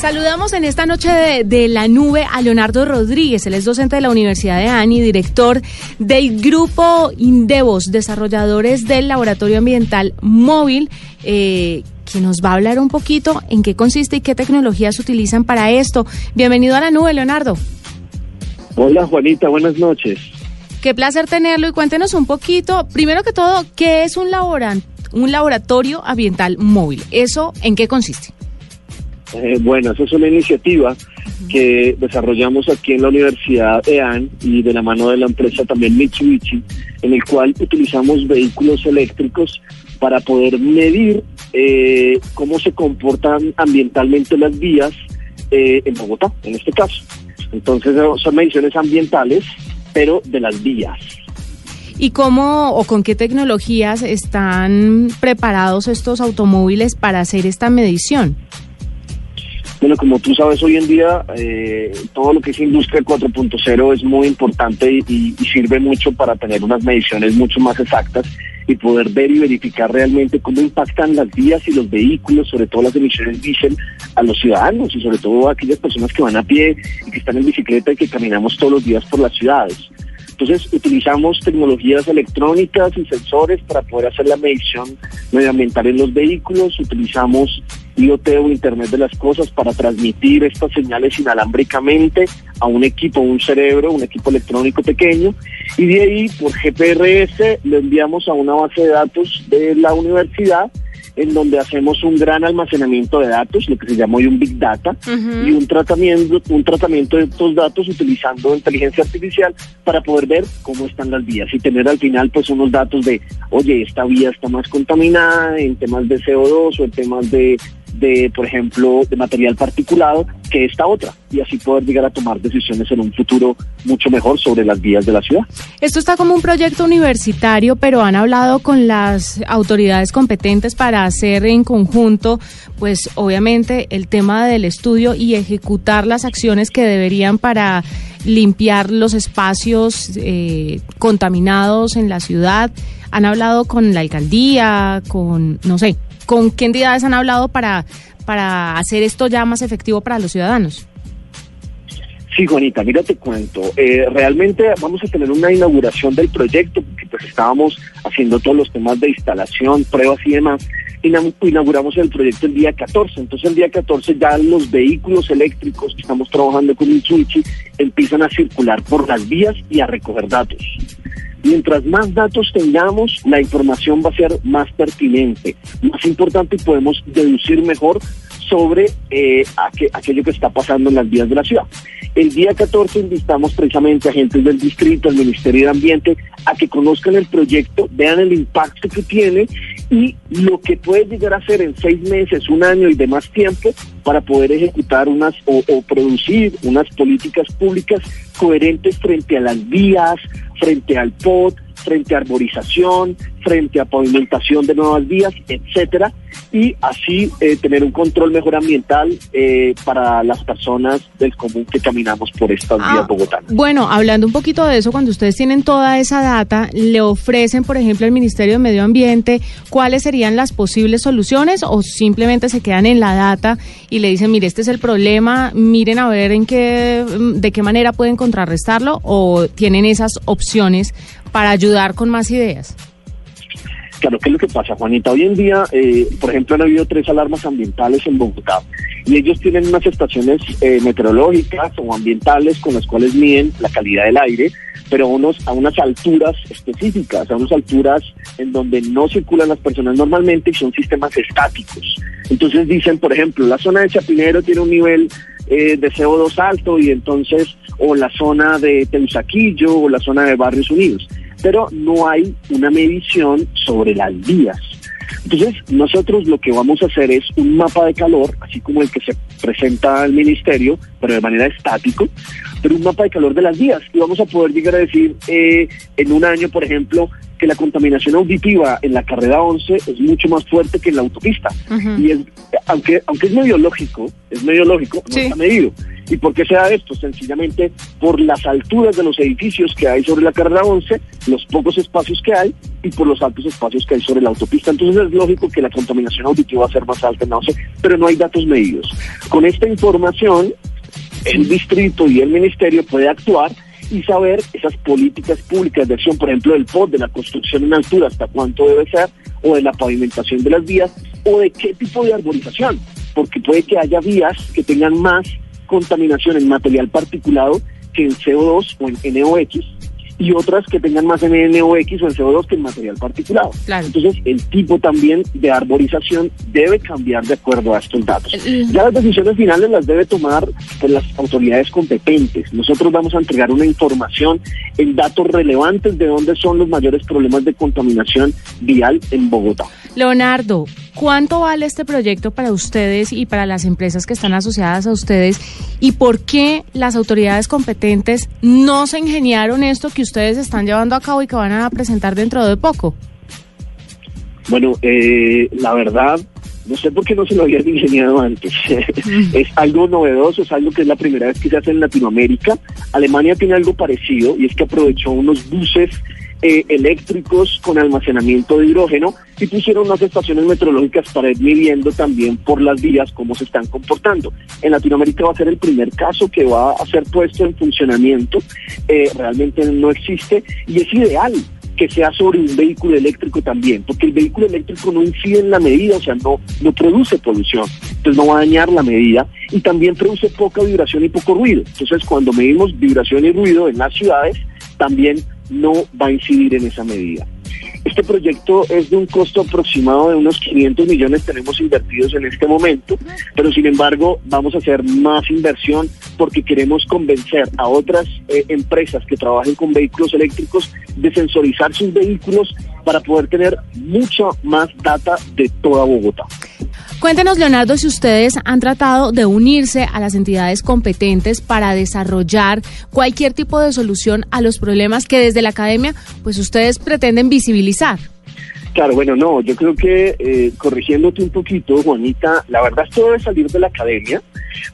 Saludamos en esta noche de, de, la nube a Leonardo Rodríguez, él es docente de la Universidad de ANI, director del grupo Indevos, desarrolladores del Laboratorio Ambiental Móvil, eh, que nos va a hablar un poquito en qué consiste y qué tecnologías utilizan para esto. Bienvenido a la nube, Leonardo. Hola Juanita, buenas noches. Qué placer tenerlo y cuéntenos un poquito, primero que todo, ¿qué es un, laboran un laboratorio ambiental móvil? ¿Eso en qué consiste? Eh, bueno, esa es una iniciativa que desarrollamos aquí en la Universidad EAN y de la mano de la empresa también Mitsubishi, en el cual utilizamos vehículos eléctricos para poder medir eh, cómo se comportan ambientalmente las vías eh, en Bogotá, en este caso. Entonces son mediciones ambientales, pero de las vías. ¿Y cómo o con qué tecnologías están preparados estos automóviles para hacer esta medición? Bueno, como tú sabes, hoy en día eh, todo lo que es industria 4.0 es muy importante y, sirve mucho para tener unas mediciones mucho más exactas y poder ver y verificar realmente cómo impactan las vías y los vehículos, sobre todo las emisiones diésel, a los ciudadanos y sobre todo a aquellas personas que van a pie y que están en bicicleta y que caminamos todos los días por las ciudades. Entonces utilizamos tecnologías electrónicas y sensores para poder hacer la medición medioambiental en los vehículos, utilizamos IoT o Internet de las Cosas para transmitir estas señales inalámbricamente a un equipo, un cerebro, un equipo electrónico pequeño, y de ahí por GPRS lo enviamos a una base de datos de la universidad en donde hacemos un gran almacenamiento de datos, lo que se llama hoy un Big Data, uh -huh. y un tratamiento, un tratamiento de estos datos utilizando inteligencia artificial para poder ver cómo están las vías y tener al final pues unos datos de, oye, esta vía está más contaminada en temas de CO2 o en temas de de, por ejemplo, de material particulado que esta otra y así poder llegar a tomar decisiones en un futuro mucho mejor sobre las vías de la ciudad. Esto está como un proyecto universitario, pero han hablado con las autoridades competentes para hacer en conjunto, pues obviamente el tema del estudio y ejecutar las acciones que deberían para limpiar los espacios eh, contaminados en la ciudad. Han hablado con la alcaldía, con, no sé, ¿Con qué entidades han hablado para, para hacer esto ya más efectivo para los ciudadanos? Sí, Juanita, mira, te cuento. Eh, realmente vamos a tener una inauguración del proyecto, porque pues estábamos haciendo todos los temas de instalación, pruebas y demás. Inauguramos el proyecto el día 14. Entonces, el día 14 ya los vehículos eléctricos que estamos trabajando con Mitsubishi empiezan a circular por las vías y a recoger datos. Mientras más datos tengamos, la información va a ser más pertinente, más importante y podemos deducir mejor sobre eh, aqu aquello que está pasando en las vías de la ciudad. El día 14 invitamos precisamente a agentes del distrito, al Ministerio de Ambiente, a que conozcan el proyecto, vean el impacto que tiene y lo que puede llegar a ser en seis meses, un año y demás tiempo para poder ejecutar unas o producir unas políticas públicas coherentes frente a las vías, frente al POT, frente a arborización, frente a pavimentación de nuevas vías, etcétera, y así eh, tener un control mejor ambiental eh, para las personas del común que caminamos por estas ah, vías bogotanas. Bueno, hablando un poquito de eso, cuando ustedes tienen toda esa data, le ofrecen, por ejemplo, al Ministerio de Medio Ambiente cuáles serían las posibles soluciones o simplemente se quedan en la data y le dicen, mire, este es el problema, miren a ver en qué, de qué manera pueden contrarrestarlo o tienen esas opciones para ayudar con más ideas. Claro, ¿qué es lo que pasa, Juanita? Hoy en día, eh, por ejemplo, han habido tres alarmas ambientales en Bogotá y ellos tienen unas estaciones eh, meteorológicas o ambientales con las cuales miden la calidad del aire, pero unos, a unas alturas específicas, a unas alturas en donde no circulan las personas normalmente y son sistemas estáticos. Entonces dicen, por ejemplo, la zona de Chapinero tiene un nivel eh, de CO2 alto y entonces, o la zona de Teusaquillo o la zona de Barrios Unidos pero no hay una medición sobre las vías. Entonces, nosotros lo que vamos a hacer es un mapa de calor, así como el que se presenta el ministerio, pero de manera estático, pero un mapa de calor de las vías. Y vamos a poder llegar a decir eh, en un año, por ejemplo, que la contaminación auditiva en la carrera 11 es mucho más fuerte que en la autopista. Y es, aunque, aunque es medio lógico, es medio lógico, no está medido. ¿Y por qué se da esto? Sencillamente por las alturas de los edificios que hay sobre la carrera 11, los pocos espacios que hay y por los altos espacios que hay sobre la autopista. Entonces es lógico que la contaminación auditiva va a ser más alta en la 11, pero no hay datos medidos. Con esta información, el distrito y el ministerio puede actuar y saber esas políticas públicas de acción, por ejemplo, del POD, de la construcción en altura, hasta cuánto debe ser, o de la pavimentación de las vías, o de qué tipo de arborización, porque puede que haya vías que tengan más contaminación en material particulado que en CO2 o en NOx, y otras que tengan más en NOx o en CO2 que en material particulado. Entonces, el tipo también de arborización debe cambiar de acuerdo a estos datos. Ya las decisiones finales las debe tomar pues, las autoridades competentes. Nosotros vamos a entregar una información en datos relevantes de dónde son los mayores problemas de contaminación vial en Bogotá. Leonardo, ¿cuánto vale este proyecto para ustedes y para las empresas que están asociadas a ustedes? ¿Y por qué las autoridades competentes no se ingeniaron esto que ustedes están llevando a cabo y que van a presentar dentro de poco? Bueno, eh, la verdad, no sé por qué no se lo habían ingeniado antes. es algo novedoso, es algo que es la primera vez que se hace en Latinoamérica. Alemania tiene algo parecido y es que aprovechó unos buses eh, eléctricos con almacenamiento de hidrógeno y pusieron unas estaciones meteorológicas para ir midiendo también por las vías cómo se están comportando. En Latinoamérica va a ser el primer caso que va a ser puesto en funcionamiento. Eh, realmente no existe y es ideal que sea sobre un vehículo eléctrico también, porque el vehículo eléctrico no incide en la medida, o sea, no, no produce polución, entonces no va a dañar la medida y también produce poca vibración y poco ruido. Entonces, cuando medimos vibración y ruido en las ciudades, también no va a incidir en esa medida. Este proyecto es de un costo aproximado de unos 500 millones tenemos invertidos en este momento, pero sin embargo vamos a hacer más inversión porque queremos convencer a otras eh, empresas que trabajen con vehículos eléctricos de sensorizar sus vehículos para poder tener mucha más data de toda Bogotá. Cuéntenos, Leonardo, si ustedes han tratado de unirse a las entidades competentes para desarrollar cualquier tipo de solución a los problemas que desde la academia, pues ustedes pretenden visibilizar. Claro, bueno, no, yo creo que eh, corrigiéndote un poquito, Juanita, la verdad esto debe salir de la academia,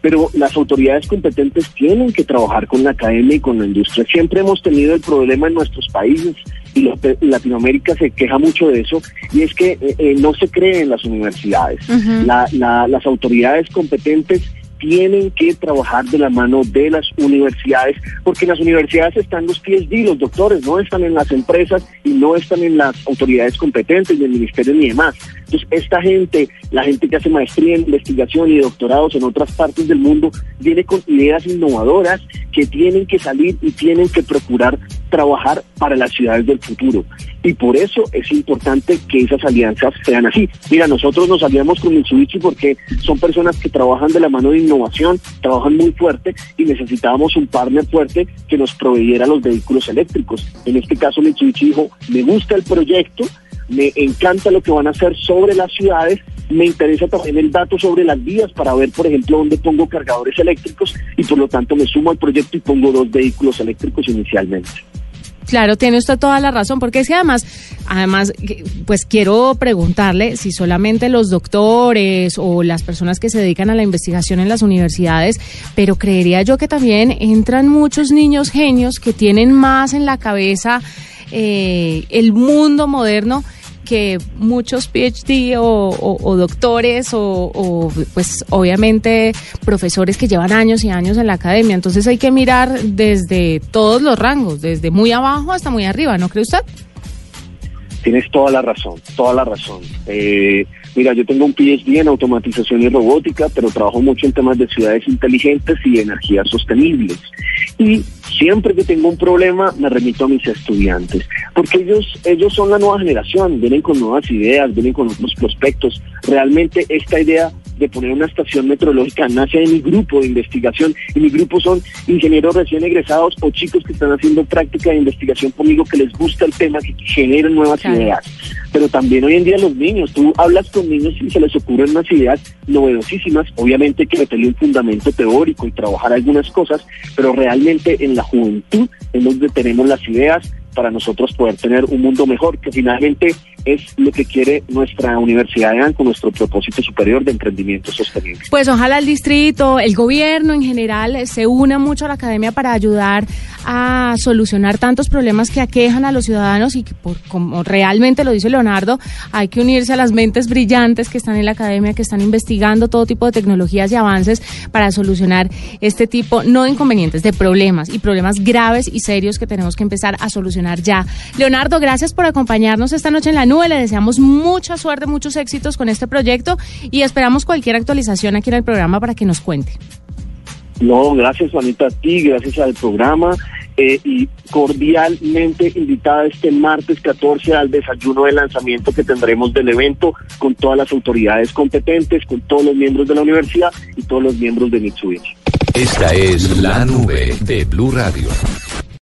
pero las autoridades competentes tienen que trabajar con la academia y con la industria. Siempre hemos tenido el problema en nuestros países y Latinoamérica se queja mucho de eso, y es que eh, eh, no se cree en las universidades. las autoridades competentes tienen que trabajar de la mano de las universidades, porque en las universidades están los PhD, los doctores, no están en las empresas y no están en las autoridades competentes, ni el ministerio ni demás. Entonces, esta gente, la gente que hace maestría en investigación y doctorados en otras partes del mundo, viene con ideas innovadoras que tienen que salir y tienen que procurar trabajar para las ciudades del futuro. Y por eso es importante que esas alianzas sean así. Mira, nosotros nos aliamos con Mitsubishi porque son personas que trabajan de la mano de innovación, trabajan muy fuerte y necesitábamos un partner fuerte que nos proveyera los vehículos eléctricos. En este caso, Mitsubishi dijo, me gusta el proyecto, me encanta lo que van a hacer sobre las ciudades, me interesa también el dato sobre las vías para ver, por ejemplo, dónde pongo cargadores eléctricos y por lo tanto me sumo al proyecto y pongo dos vehículos eléctricos inicialmente. Claro, tiene usted toda la razón, porque es que además, además, pues quiero preguntarle si solamente los doctores o las personas que se dedican a la investigación en las universidades, pero creería yo que también entran muchos niños genios que tienen más en la cabeza eh, el mundo moderno que muchos PhD o, doctores o, pues obviamente profesores que llevan años y años en la academia. Entonces hay que mirar desde todos los rangos, desde muy abajo hasta muy arriba, ¿no cree usted? Tienes toda la razón, toda la razón. Eh, mira, yo tengo un PhD en automatización y robótica, pero trabajo mucho en temas de ciudades inteligentes y energías sostenibles y siempre que tengo un problema me remito a mis estudiantes, porque ellos, ellos son la nueva generación, vienen con nuevas ideas, vienen con otros prospectos. Realmente esta idea de poner una estación meteorológica nace de mi grupo de investigación y mi grupo son ingenieros recién egresados o chicos que están haciendo práctica de investigación conmigo que les gusta el tema, que generan nuevas ideas. Pero también hoy en día los niños, tú hablas con niños y se les ocurren unas ideas novedosísimas, obviamente hay que meterle un fundamento teórico y trabajar algunas cosas, pero realmente en la juventud es donde tenemos las ideas, para nosotros poder tener un mundo mejor, que finalmente es lo que quiere nuestra Universidad de con nuestro propósito superior de emprendimiento sostenible. Pues ojalá el distrito, el gobierno en general eh, se una mucho a la academia para ayudar a solucionar tantos problemas que aquejan a los ciudadanos y que por, como realmente lo dice Leonardo, hay que unirse a las mentes brillantes que están en la academia, que están investigando todo tipo de tecnologías y avances para solucionar este tipo, no de inconvenientes, de problemas y problemas graves y serios que tenemos que empezar a solucionar ya. Leonardo, gracias por acompañarnos esta noche en la nube. Le deseamos mucha suerte, muchos éxitos con este proyecto y esperamos cualquier actualización aquí en el programa para que nos cuente. No, gracias Juanita a ti, gracias al programa eh, y cordialmente invitada este martes 14 al desayuno de lanzamiento que tendremos del evento con todas las autoridades competentes, con todos los miembros de la universidad y todos los miembros de Mitsubishi. Esta es la nube de Blue Radio.